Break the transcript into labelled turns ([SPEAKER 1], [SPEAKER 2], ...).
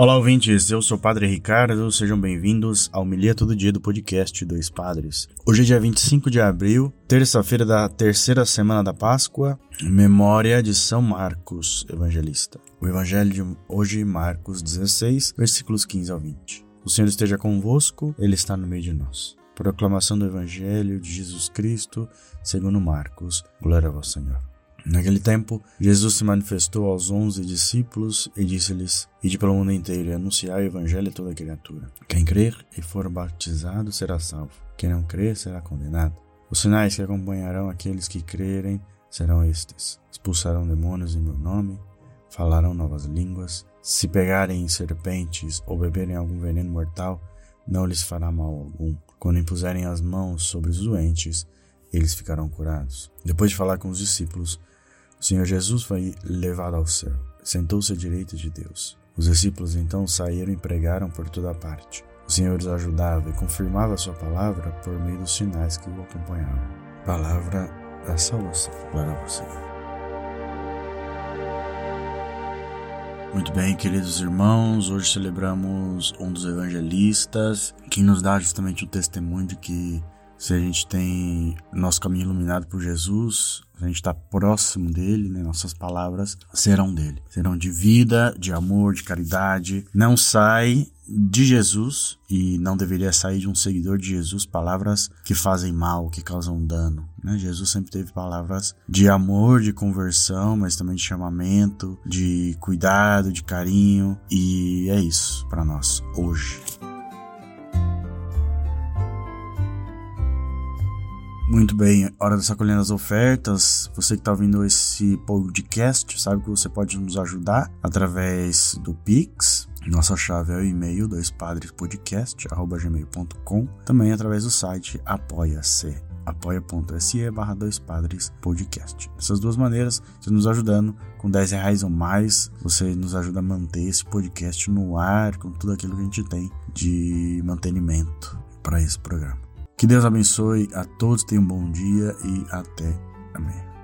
[SPEAKER 1] Olá, ouvintes. Eu sou o Padre Ricardo. Sejam bem-vindos ao Milia Todo Dia do podcast Dois Padres. Hoje é dia 25 de abril, terça-feira da terceira semana da Páscoa, memória de São Marcos, evangelista. O evangelho de hoje, Marcos 16, versículos 15 ao 20. O Senhor esteja convosco, Ele está no meio de nós. Proclamação do Evangelho de Jesus Cristo, segundo Marcos. Glória a vós, Senhor. Naquele tempo, Jesus se manifestou aos onze discípulos e disse-lhes: Ide pelo mundo inteiro e anunciai o evangelho a toda criatura. Quem crer e for batizado será salvo. Quem não crer será condenado. Os sinais que acompanharão aqueles que crerem serão estes: expulsarão demônios em meu nome, falarão novas línguas, se pegarem em serpentes ou beberem algum veneno mortal, não lhes fará mal algum. Quando impuserem as mãos sobre os doentes, eles ficarão curados. Depois de falar com os discípulos, o Senhor Jesus foi levado ao céu, sentou-se à direita de Deus. Os discípulos então saíram e pregaram por toda parte. O Senhor os ajudava e confirmava sua palavra por meio dos sinais que o acompanhavam. Palavra da salvação. Glória a você. Muito bem, queridos irmãos, hoje celebramos um dos evangelistas que nos dá justamente o testemunho de que se a gente tem nosso caminho iluminado por Jesus, a gente está próximo dele, né? nossas palavras serão dele. Serão de vida, de amor, de caridade. Não sai de Jesus e não deveria sair de um seguidor de Jesus palavras que fazem mal, que causam dano. Né? Jesus sempre teve palavras de amor, de conversão, mas também de chamamento, de cuidado, de carinho. E é isso para nós hoje. Muito bem, hora de sacolher as ofertas. Você que está ouvindo esse podcast, sabe que você pode nos ajudar através do Pix. Nossa chave é o e-mail doispadrespodcast.gmail.com Também através do site apoia-se apoia.se barra dois padres podcast. Essas duas maneiras, você nos ajudando com 10 reais ou mais, você nos ajuda a manter esse podcast no ar, com tudo aquilo que a gente tem de mantenimento para esse programa. Que Deus abençoe a todos, tenham um bom dia e até amanhã.